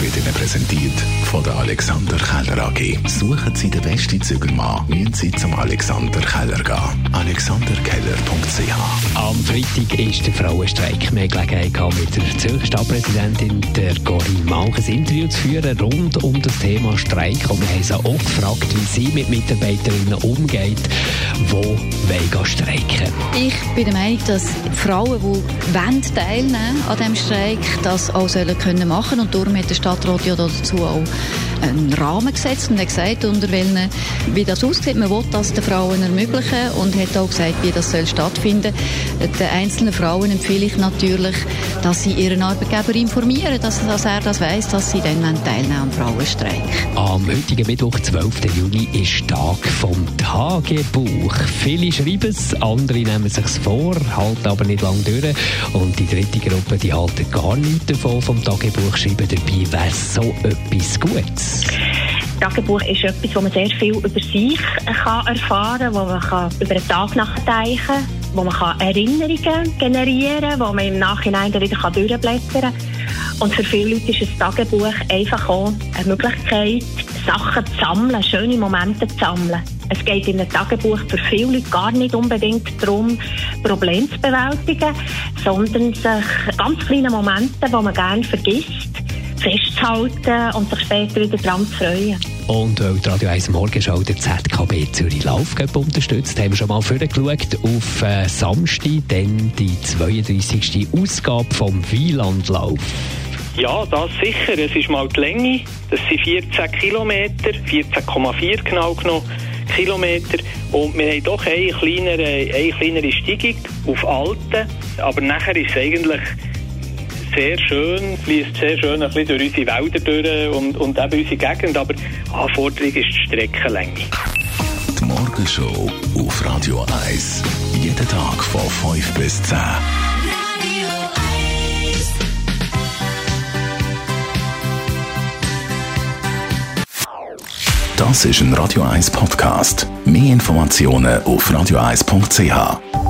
wird Ihnen präsentiert von der Alexander Keller AG. Suchen Sie den besten Zügelmann, müssen Sie zum Alexander Keller gehen. alexanderkeller.ch Am Freitag ist der Frauenstreik. Wir Gelegenheit gehabt, mit der Zürcher Stadtpräsidentin der Corinne Malch ein Interview zu führen rund um das Thema Streik. Und wir haben sie auch gefragt, wie sie mit Mitarbeiterinnen umgeht, die wollen streiken Ich bin der Meinung, dass Frauen, die wollen teilnehmen an diesem Streik, das auch sollen können machen Und darum hat der ja dazu auch einen Rahmen gesetzt und hat gesagt, unter welchen, wie das aussieht. Man will das den Frauen ermöglichen und hat auch gesagt, wie das soll stattfinden. Den einzelnen Frauen empfehle ich natürlich, dass sie ihren Arbeitgeber informieren, dass, dass er das weiß, dass sie dann teilnehmen am Frauenstreik. Am heutigen Mittwoch, 12. Juni, ist Tag vom Tagebuch. Viele schreiben es, andere nehmen es sich vor, halten aber nicht lange durch. Und die dritte Gruppe, die halten gar nichts davon vom Tagebuch schreiben. Dabei wäre so etwas Gutes. Tagebuch ist etwas, wo man sehr viel über sich kann erfahren kann, wo man kann über den Tag nachdenken kann, wo man Erinnerungen generieren kann, wo man im Nachhinein wieder durchblättern kann. Und für viele Leute ist ein Tagebuch einfach auch eine Möglichkeit, Sachen zu sammeln, schöne Momente zu sammeln. Es geht in einem Tagebuch für viele Leute gar nicht unbedingt darum, Probleme zu bewältigen, sondern sich ganz kleine Momente, die man gerne vergisst, festzuhalten und sich später wieder daran zu freuen. Und weil die Radio 1 Morgenschau der ZKB Zürich Laufcup unterstützt, haben wir schon mal vorgeschaut auf äh, Samstag, dann die 32. Ausgabe vom Wielandlauf. Ja, das sicher. Es ist mal die Länge. Das sind 14 Kilometer, 14,4 genau genommen Kilometer. Und wir haben doch eine kleinere, eine kleinere Steigung auf Alten. Aber nachher ist es eigentlich sehr schön, fließt sehr schön ein bisschen durch unsere Wälder durch und, und eben unsere Gegend. Aber Anforderung ist die Streckenlänge. Die Morgenshow auf Radio 1. Jeden Tag von 5 bis 10. Das ist ein Radio 1 Podcast. Mehr Informationen auf radio1.ch.